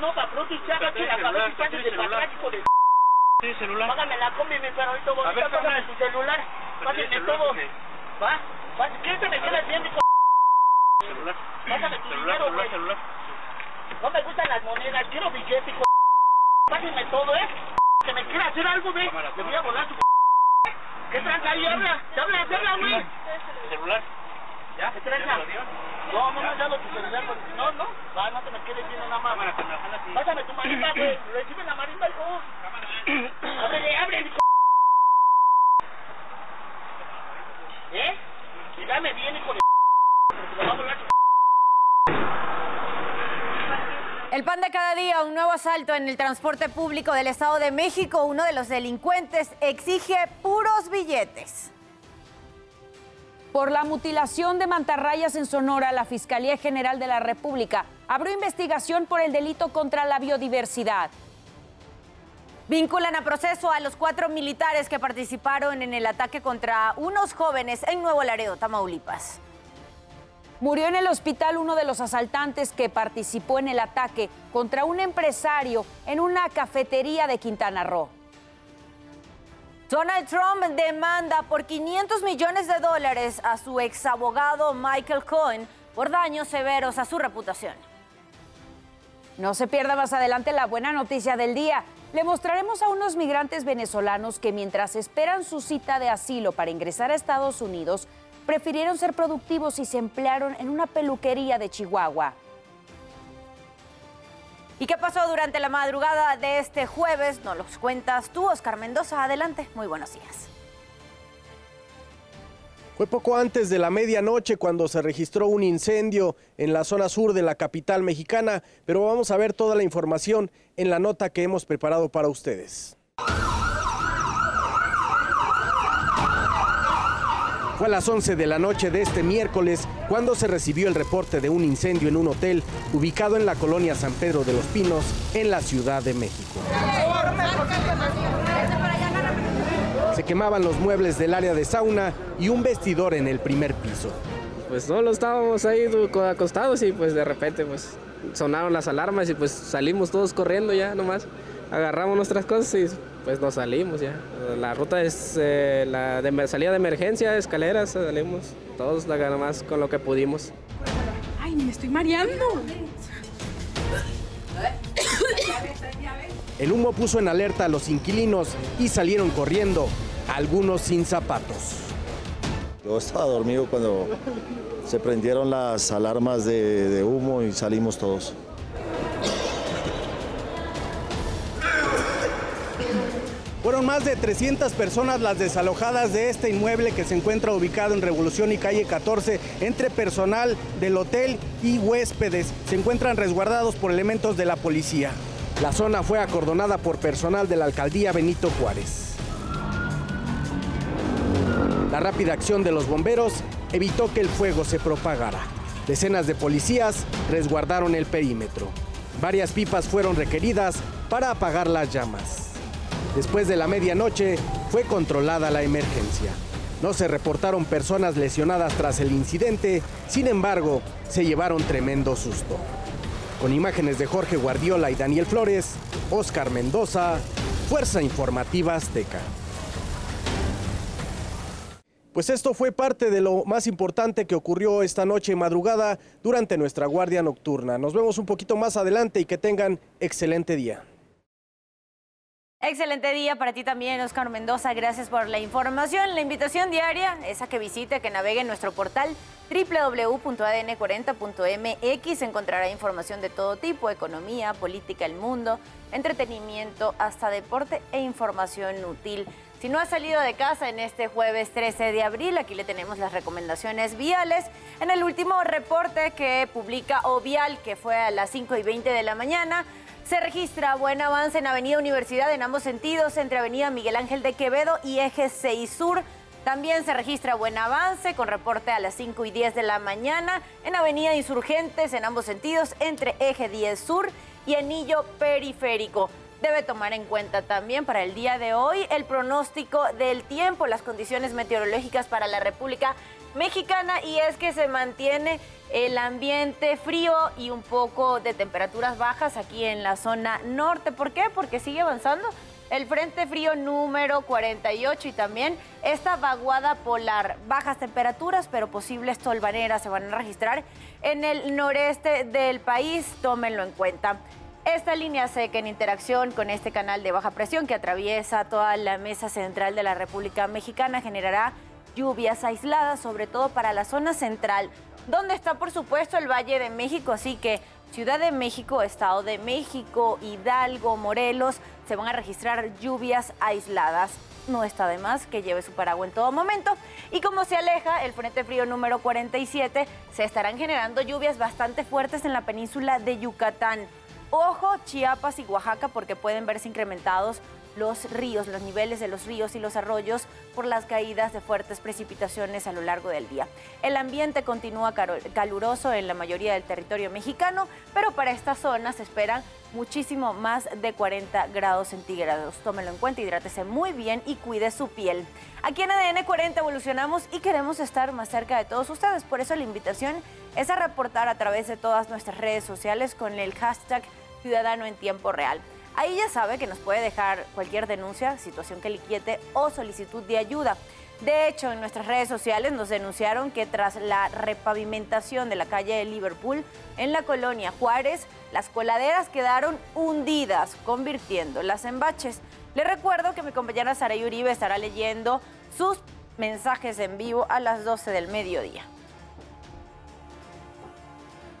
no, para chaca, que la y chaca de para hijo de Sí, celular. Págame la combi, mi perrito bonito, págame tu celular, págame celular, todo. ¿Va? ¿Qué te me quedas viendo, hijo? Celular. Pásame tu dinero, güey. celular. No me gustan las monedas, quiero billete, hijo. Págame todo, ¿eh? Que me quiera hacer algo, güey. Le voy a volar su ¿Qué tranza ahí? Habla, habla, habla, güey. Celular. ¿Ya? ¿Qué ¿Ya tranza? Te lo? No, no me has dado tu celular, güey. No, no. Va, no te me quedes viendo nada más. Pásame tu marimba, güey. Recibe la marimba, hijo. Cámara. Ábrele, ábrele, hijo. ¿Eh? Y dame bien, hijo de porque lo va a volar tu El pan de cada día, un nuevo asalto en el transporte público del Estado de México. Uno de los delincuentes exige puros billetes. Por la mutilación de mantarrayas en Sonora, la Fiscalía General de la República abrió investigación por el delito contra la biodiversidad. Vinculan a proceso a los cuatro militares que participaron en el ataque contra unos jóvenes en Nuevo Laredo, Tamaulipas. Murió en el hospital uno de los asaltantes que participó en el ataque contra un empresario en una cafetería de Quintana Roo. Donald Trump demanda por 500 millones de dólares a su exabogado Michael Cohen por daños severos a su reputación. No se pierda más adelante la buena noticia del día. Le mostraremos a unos migrantes venezolanos que mientras esperan su cita de asilo para ingresar a Estados Unidos, prefirieron ser productivos y se emplearon en una peluquería de Chihuahua. ¿Y qué pasó durante la madrugada de este jueves? Nos los cuentas tú, Oscar Mendoza. Adelante, muy buenos días. Fue poco antes de la medianoche cuando se registró un incendio en la zona sur de la capital mexicana, pero vamos a ver toda la información en la nota que hemos preparado para ustedes. Fue a las 11 de la noche de este miércoles cuando se recibió el reporte de un incendio en un hotel ubicado en la colonia San Pedro de los Pinos, en la Ciudad de México. Se quemaban los muebles del área de sauna y un vestidor en el primer piso. Pues solo estábamos ahí acostados y pues de repente pues sonaron las alarmas y pues salimos todos corriendo ya nomás. Agarramos nuestras cosas y pues nos salimos ya. La ruta es eh, la de salida de emergencia, escaleras, salimos todos la nomás con lo que pudimos. Ay, me estoy mareando. El humo puso en alerta a los inquilinos y salieron corriendo, algunos sin zapatos. Yo estaba dormido cuando se prendieron las alarmas de, de humo y salimos todos. Fueron más de 300 personas las desalojadas de este inmueble que se encuentra ubicado en Revolución y Calle 14 entre personal del hotel y huéspedes. Se encuentran resguardados por elementos de la policía. La zona fue acordonada por personal de la alcaldía Benito Juárez. La rápida acción de los bomberos evitó que el fuego se propagara. Decenas de policías resguardaron el perímetro. Varias pipas fueron requeridas para apagar las llamas. Después de la medianoche fue controlada la emergencia. No se reportaron personas lesionadas tras el incidente, sin embargo, se llevaron tremendo susto. Con imágenes de Jorge Guardiola y Daniel Flores, Oscar Mendoza, Fuerza Informativa Azteca. Pues esto fue parte de lo más importante que ocurrió esta noche madrugada durante nuestra guardia nocturna. Nos vemos un poquito más adelante y que tengan excelente día. Excelente día para ti también, Oscar Mendoza. Gracias por la información. La invitación diaria es a que visite, que navegue en nuestro portal www.adn40.mx. Encontrará información de todo tipo, economía, política, el mundo, entretenimiento, hasta deporte e información útil. Si no ha salido de casa en este jueves 13 de abril, aquí le tenemos las recomendaciones viales. En el último reporte que publica Ovial, que fue a las 5 y 20 de la mañana, se registra buen avance en Avenida Universidad en ambos sentidos, entre Avenida Miguel Ángel de Quevedo y Eje 6 Sur. También se registra buen avance con reporte a las 5 y 10 de la mañana en Avenida Insurgentes en ambos sentidos, entre Eje 10 Sur y Anillo Periférico. Debe tomar en cuenta también para el día de hoy el pronóstico del tiempo, las condiciones meteorológicas para la República Mexicana y es que se mantiene el ambiente frío y un poco de temperaturas bajas aquí en la zona norte. ¿Por qué? Porque sigue avanzando el Frente Frío número 48 y también esta vaguada polar. Bajas temperaturas, pero posibles tolvaneras se van a registrar en el noreste del país. Tómenlo en cuenta. Esta línea seca en interacción con este canal de baja presión que atraviesa toda la mesa central de la República Mexicana generará lluvias aisladas, sobre todo para la zona central, donde está por supuesto el Valle de México, así que Ciudad de México, Estado de México, Hidalgo, Morelos, se van a registrar lluvias aisladas. No está de más que lleve su paraguas en todo momento. Y como se aleja el Frente Frío número 47, se estarán generando lluvias bastante fuertes en la península de Yucatán. Ojo, Chiapas y Oaxaca, porque pueden verse incrementados los ríos, los niveles de los ríos y los arroyos por las caídas de fuertes precipitaciones a lo largo del día. El ambiente continúa caluroso en la mayoría del territorio mexicano, pero para esta zona se esperan muchísimo más de 40 grados centígrados. Tómelo en cuenta, hidrátese muy bien y cuide su piel. Aquí en ADN 40 evolucionamos y queremos estar más cerca de todos ustedes. Por eso la invitación es a reportar a través de todas nuestras redes sociales con el hashtag Ciudadano en Tiempo Real. Ahí ya sabe que nos puede dejar cualquier denuncia, situación que le inquiete o solicitud de ayuda. De hecho, en nuestras redes sociales nos denunciaron que tras la repavimentación de la calle de Liverpool en la colonia Juárez, las coladeras quedaron hundidas, convirtiéndolas en baches. Le recuerdo que mi compañera Sara Uribe estará leyendo sus mensajes en vivo a las 12 del mediodía.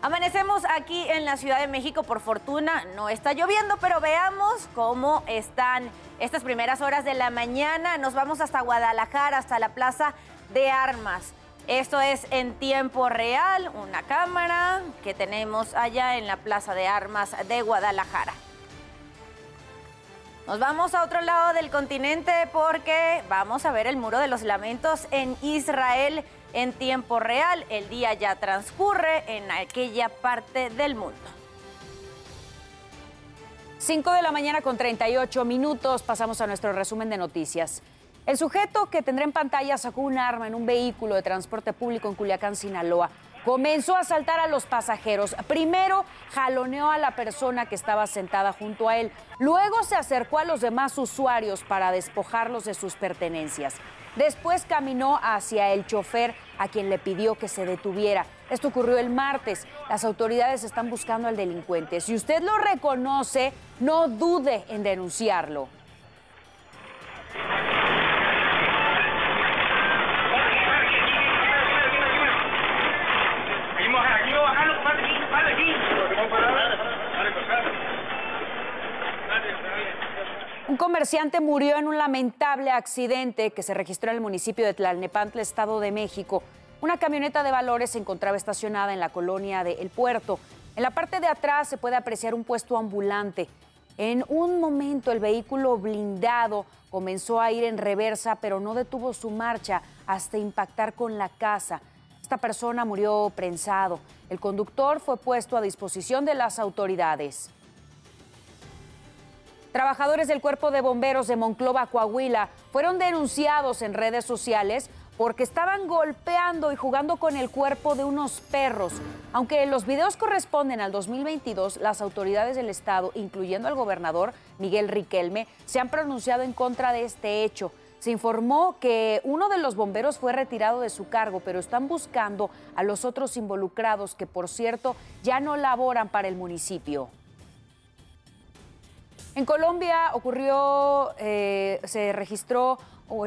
Amanecemos aquí en la Ciudad de México, por fortuna no está lloviendo, pero veamos cómo están estas primeras horas de la mañana. Nos vamos hasta Guadalajara, hasta la Plaza de Armas. Esto es en tiempo real, una cámara que tenemos allá en la Plaza de Armas de Guadalajara. Nos vamos a otro lado del continente porque vamos a ver el Muro de los Lamentos en Israel en tiempo real. El día ya transcurre en aquella parte del mundo. 5 de la mañana con 38 minutos pasamos a nuestro resumen de noticias. El sujeto que tendrá en pantalla sacó un arma en un vehículo de transporte público en Culiacán, Sinaloa. Comenzó a asaltar a los pasajeros. Primero jaloneó a la persona que estaba sentada junto a él. Luego se acercó a los demás usuarios para despojarlos de sus pertenencias. Después caminó hacia el chofer a quien le pidió que se detuviera. Esto ocurrió el martes. Las autoridades están buscando al delincuente. Si usted lo reconoce, no dude en denunciarlo. Comerciante murió en un lamentable accidente que se registró en el municipio de Tlalnepantla, Estado de México. Una camioneta de valores se encontraba estacionada en la colonia de El Puerto. En la parte de atrás se puede apreciar un puesto ambulante. En un momento el vehículo blindado comenzó a ir en reversa, pero no detuvo su marcha hasta impactar con la casa. Esta persona murió prensado. El conductor fue puesto a disposición de las autoridades. Trabajadores del Cuerpo de Bomberos de Monclova, Coahuila, fueron denunciados en redes sociales porque estaban golpeando y jugando con el cuerpo de unos perros. Aunque los videos corresponden al 2022, las autoridades del estado, incluyendo al gobernador Miguel Riquelme, se han pronunciado en contra de este hecho. Se informó que uno de los bomberos fue retirado de su cargo, pero están buscando a los otros involucrados que, por cierto, ya no laboran para el municipio. En Colombia ocurrió, eh, se registró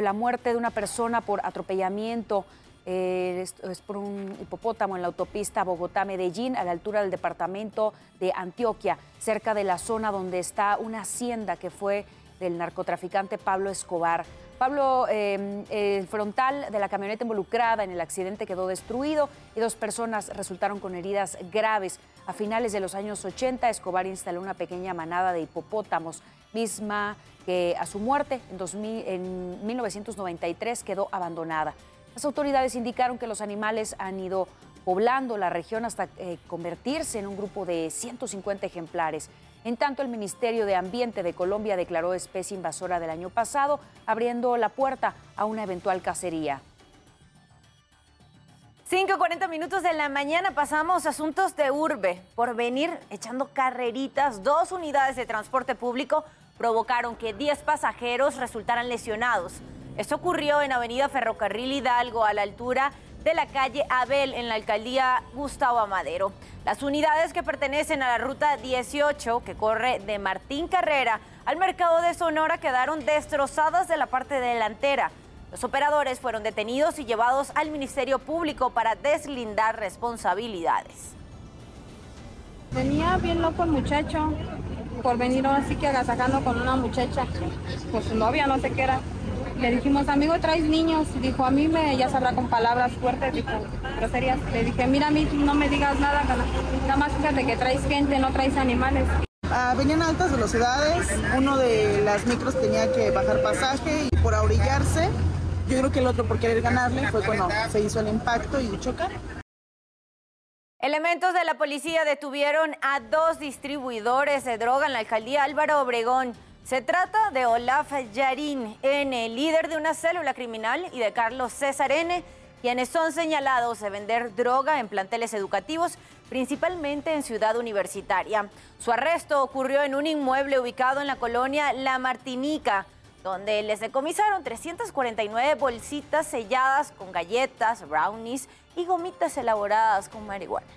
la muerte de una persona por atropellamiento. Eh, es, por un hipopótamo en la autopista Bogotá-Medellín, a la altura del departamento de Antioquia, cerca de la zona donde está una hacienda que fue del narcotraficante Pablo Escobar. Pablo, em, el frontal de la camioneta involucrada en el accidente quedó destruido y dos personas resultaron con heridas graves. A finales de los años 80, Escobar instaló una pequeña manada de hipopótamos, misma que a su muerte en, en 1993 quedó abandonada. Las autoridades indicaron que los animales han ido poblando la región hasta eh, convertirse en un grupo de 150 ejemplares. En tanto, el Ministerio de Ambiente de Colombia declaró especie invasora del año pasado, abriendo la puerta a una eventual cacería. 5.40 minutos de la mañana pasamos asuntos de urbe. Por venir echando carreritas, dos unidades de transporte público provocaron que 10 pasajeros resultaran lesionados. Esto ocurrió en Avenida Ferrocarril Hidalgo, a la altura de la calle Abel, en la alcaldía Gustavo Amadero. Las unidades que pertenecen a la ruta 18, que corre de Martín Carrera al mercado de Sonora, quedaron destrozadas de la parte delantera. Los operadores fueron detenidos y llevados al Ministerio Público para deslindar responsabilidades. Venía bien loco el muchacho por venir así que agasajando con una muchacha, con su novia, no sé qué era. Le dijimos, amigo, traes niños. Dijo, a mí me, ya sabrá con palabras fuertes, dijo, groserías. Le dije, mira, a mí no me digas nada, nada más fíjate que traes gente, no traes animales. Ah, venían a altas velocidades, uno de las micros tenía que bajar pasaje y por ahorillarse yo creo que el otro por querer ganarle fue cuando se hizo el impacto y chocar. Elementos de la policía detuvieron a dos distribuidores de droga en la alcaldía Álvaro Obregón. Se trata de Olaf Yarín N., líder de una célula criminal, y de Carlos César N., quienes son señalados de vender droga en planteles educativos, principalmente en Ciudad Universitaria. Su arresto ocurrió en un inmueble ubicado en la colonia La Martinica donde les decomisaron 349 bolsitas selladas con galletas, brownies y gomitas elaboradas con marihuana.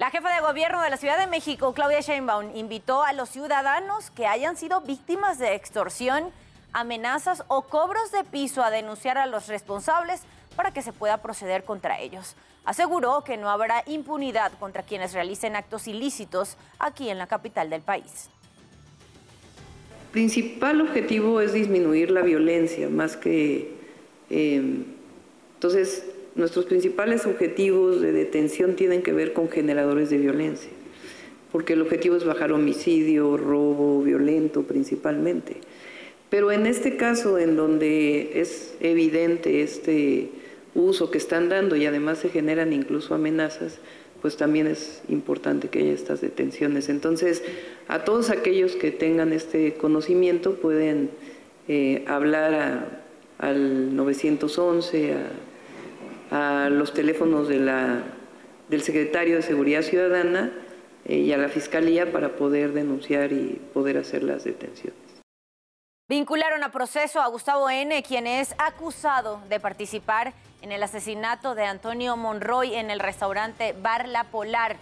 La jefa de gobierno de la Ciudad de México, Claudia Sheinbaum, invitó a los ciudadanos que hayan sido víctimas de extorsión, amenazas o cobros de piso a denunciar a los responsables para que se pueda proceder contra ellos. Aseguró que no habrá impunidad contra quienes realicen actos ilícitos aquí en la capital del país principal objetivo es disminuir la violencia, más que... Em, entonces, nuestros principales objetivos de detención tienen que ver con generadores de violencia, porque el objetivo es bajar homicidio, robo violento principalmente. Pero en este caso, en donde es evidente este uso que están dando y además se generan incluso amenazas, pues también es importante que haya estas detenciones. Entonces, a todos aquellos que tengan este conocimiento pueden eh, hablar al 911, a, los teléfonos del secretario de Seguridad Ciudadana eh, y a la Fiscalía para poder denunciar y poder hacer las detenciones. Vincularon a proceso a Gustavo N., quien es acusado de participar en el asesinato de Antonio Monroy en el restaurante Bar La Polar.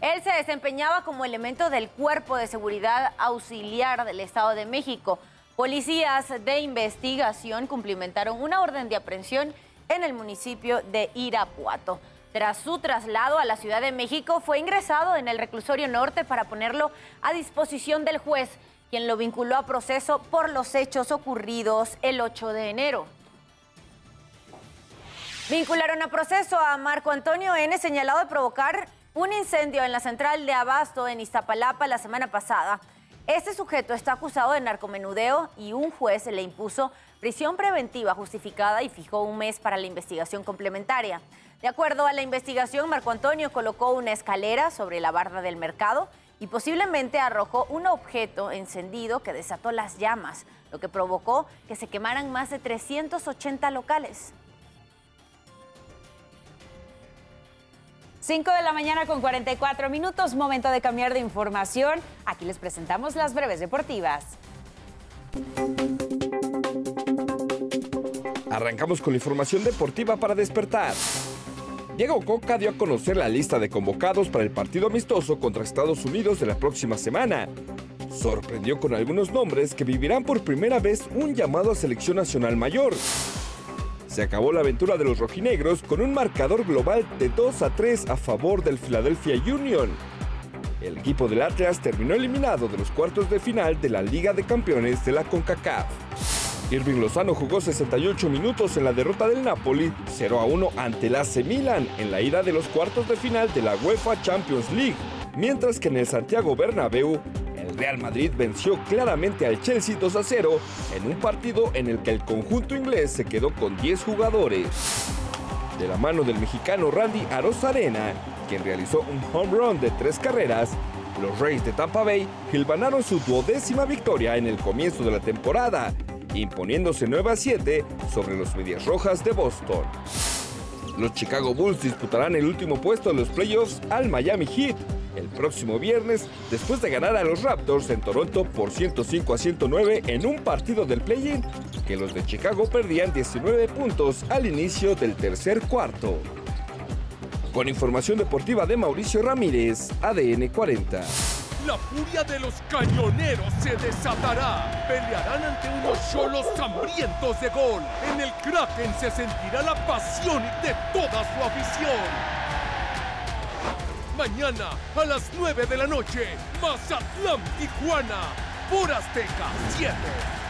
Él se desempeñaba como elemento del Cuerpo de Seguridad Auxiliar del Estado de México. Policías de investigación cumplimentaron una orden de aprehensión en el municipio de Irapuato. Tras su traslado a la Ciudad de México, fue ingresado en el reclusorio norte para ponerlo a disposición del juez, quien lo vinculó a proceso por los hechos ocurridos el 8 de enero. Vincularon a proceso a Marco Antonio N., señalado de provocar un incendio en la central de Abasto en Iztapalapa la semana pasada. Este sujeto está acusado de narcomenudeo y un juez le impuso prisión preventiva justificada y fijó un mes para la investigación complementaria. De acuerdo a la investigación, Marco Antonio colocó una escalera sobre la barda del mercado y posiblemente arrojó un objeto encendido que desató las llamas, lo que provocó que se quemaran más de 380 locales. 5 de la mañana con 44 minutos, momento de cambiar de información. Aquí les presentamos las breves deportivas. Arrancamos con la información deportiva para despertar. Diego Coca dio a conocer la lista de convocados para el partido amistoso contra Estados Unidos de la próxima semana. Sorprendió con algunos nombres que vivirán por primera vez un llamado a selección nacional mayor. Se acabó la aventura de los rojinegros con un marcador global de 2 a 3 a favor del Philadelphia Union. El equipo del Atlas terminó eliminado de los cuartos de final de la Liga de Campeones de la CONCACAF. Irving Lozano jugó 68 minutos en la derrota del Napoli 0 a 1 ante el AC Milan en la ida de los cuartos de final de la UEFA Champions League, mientras que en el Santiago Bernabéu Real Madrid venció claramente al Chelsea 2 a 0 en un partido en el que el conjunto inglés se quedó con 10 jugadores. De la mano del mexicano Randy Arozarena, quien realizó un home run de tres carreras, Los Rays de Tampa Bay hilvanaron su duodécima victoria en el comienzo de la temporada, imponiéndose 9 a 7 sobre los Medias Rojas de Boston. Los Chicago Bulls disputarán el último puesto en los playoffs al Miami Heat el próximo viernes después de ganar a los Raptors en Toronto por 105 a 109 en un partido del play-in que los de Chicago perdían 19 puntos al inicio del tercer cuarto. Con información deportiva de Mauricio Ramírez, ADN 40. La furia de los cañoneros se desatará. Pelearán ante unos cholos hambrientos de gol. En el Kraken se sentirá la pasión de toda su afición. Mañana a las 9 de la noche, Mazatlán, Tijuana, por Azteca 7.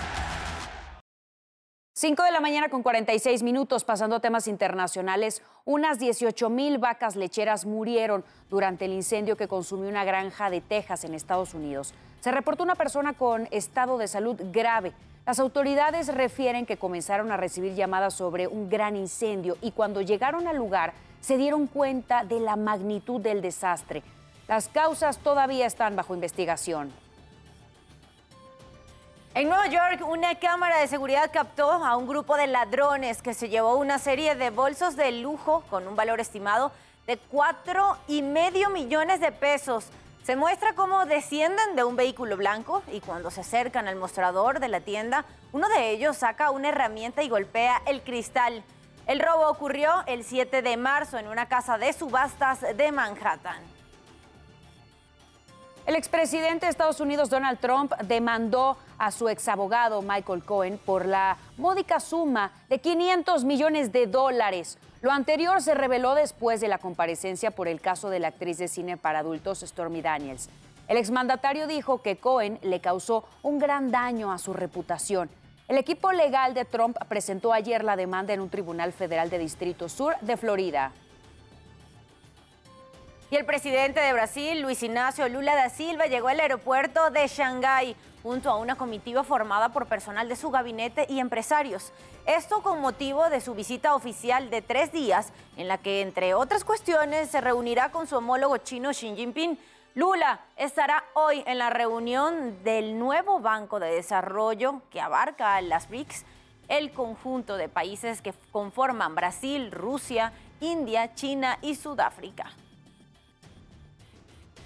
5 de la mañana con 46 minutos, pasando a temas internacionales. Unas 18 mil vacas lecheras murieron durante el incendio que consumió una granja de Texas en Estados Unidos. Se reportó una persona con estado de salud grave. Las autoridades refieren que comenzaron a recibir llamadas sobre un gran incendio y cuando llegaron al lugar se dieron cuenta de la magnitud del desastre. Las causas todavía están bajo investigación. En Nueva York, una cámara de seguridad captó a un grupo de ladrones que se llevó una serie de bolsos de lujo con un valor estimado de cuatro y medio millones de pesos. Se muestra cómo descienden de un vehículo blanco y cuando se acercan al mostrador de la tienda, uno de ellos saca una herramienta y golpea el cristal. El robo ocurrió el 7 de marzo en una casa de subastas de Manhattan. El expresidente de Estados Unidos, Donald Trump, demandó a su exabogado Michael Cohen por la módica suma de 500 millones de dólares. Lo anterior se reveló después de la comparecencia por el caso de la actriz de cine para adultos Stormy Daniels. El exmandatario dijo que Cohen le causó un gran daño a su reputación. El equipo legal de Trump presentó ayer la demanda en un tribunal federal de Distrito Sur de Florida. Y el presidente de Brasil, Luis Ignacio Lula da Silva, llegó al aeropuerto de Shanghái junto a una comitiva formada por personal de su gabinete y empresarios. Esto con motivo de su visita oficial de tres días, en la que, entre otras cuestiones, se reunirá con su homólogo chino Xi Jinping. Lula estará hoy en la reunión del nuevo Banco de Desarrollo que abarca las BRICS, el conjunto de países que conforman Brasil, Rusia, India, China y Sudáfrica.